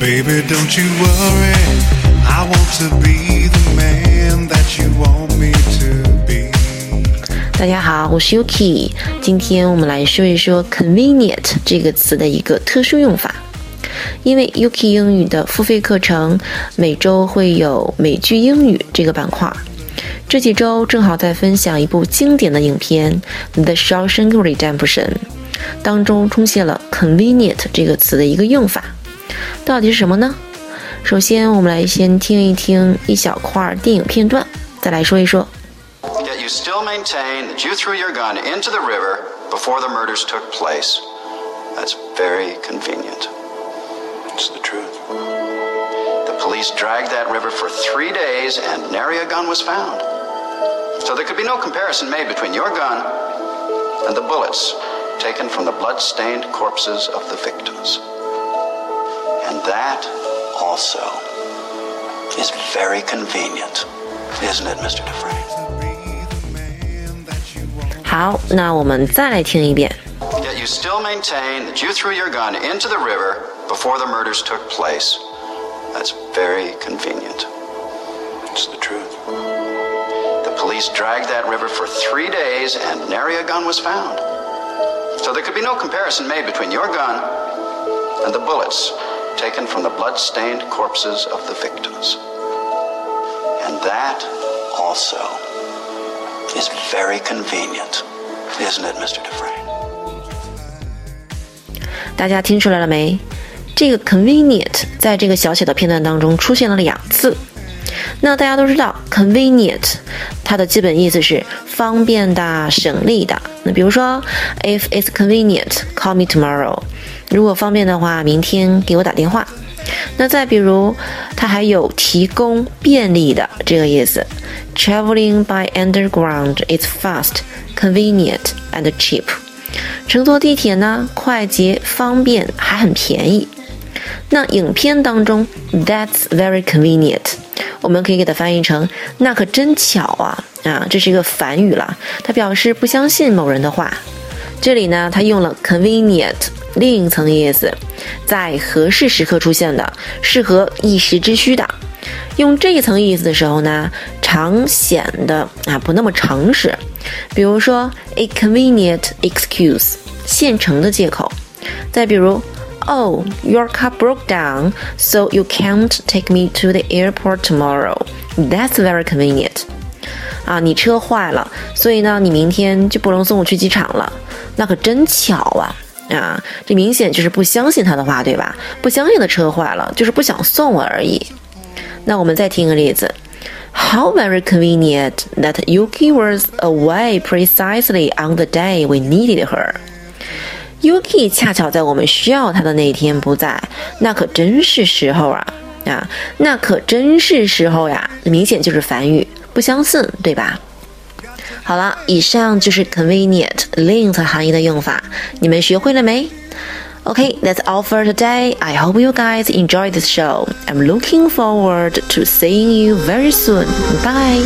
Baby, don't you worry. I want to be the man that you want me to be. 大家好，我是 Yuki。今天我们来说一说 convenient 这个词的一个特殊用法。因为 Yuki 英语的付费课程每周会有美剧英语这个板块，这几周正好在分享一部经典的影片《The Shawshank Redemption》，当中出现了 convenient 这个词的一个用法，到底是什么呢？首先，我们来先听一听一小块电影片段，再来说一说。 Yet you still maintain that you threw your gun into the river before the murders took place. That's very convenient. It's the truth. The police dragged that river for three days and nary a gun was found. So there could be no comparison made between your gun and the bullets taken from the blood-stained corpses of the victims. And that also is very convenient, isn't it, Mr. Dufresne? 好，那我们再来听一遍。 Yet you still maintain that you threw your gun into the river before the murders took place. That's very convenient. It's the truth. The police dragged that river for three days and nary a gun was found. So there could be no comparison made between your gun and the bullets taken from the blood-stained corpses of the victims. And that also is very convenient, isn't it, Mr. Dufresne? 大家听出来了没？这个 convenient 在这个小小的片段当中出现了两次。 那大家都知道 convenient 它的基本意思是方便的、省力的。那比如说，if it's convenient, call me tomorrow。如果方便的话，明天给我打电话。那再比如，它还有提供便利的这个意思。Traveling by underground is fast, convenient and cheap。乘坐地铁呢，快捷、方便，还很便宜。那影片当中，That's very convenient，我们可以给它翻译成“那可真巧啊”啊，这是一个反语了，它表示不相信某人的话。这里呢，它用了 convenient 另一层意思，在合适时刻出现的，适合一时之需的。用这一层意思的时候呢，常显得啊不那么诚实。比如说，a convenient excuse，现成的借口。再比如 ，Oh, your car broke down, so you can't take me to the airport tomorrow. That's very convenient. 啊，你车坏了，所以呢，你明天就不能送我去机场了。那可真巧啊！啊，这明显就是不相信他的话，对吧？不相信他车坏了，就是不想送我而已。那我们再听个例子，How very convenient that Yuki was away precisely on the day we needed her. Yuki 恰巧在我们需要他的那一天不在，那可真是时候啊啊，那可真是时候呀！明显就是反语，不相信，对吧？好了，以上就是 convenient 另一层含义的用法，你们学会了没？Okay, that's all for today. I hope you guys enjoy this show. I'm looking forward to seeing you very soon. Bye.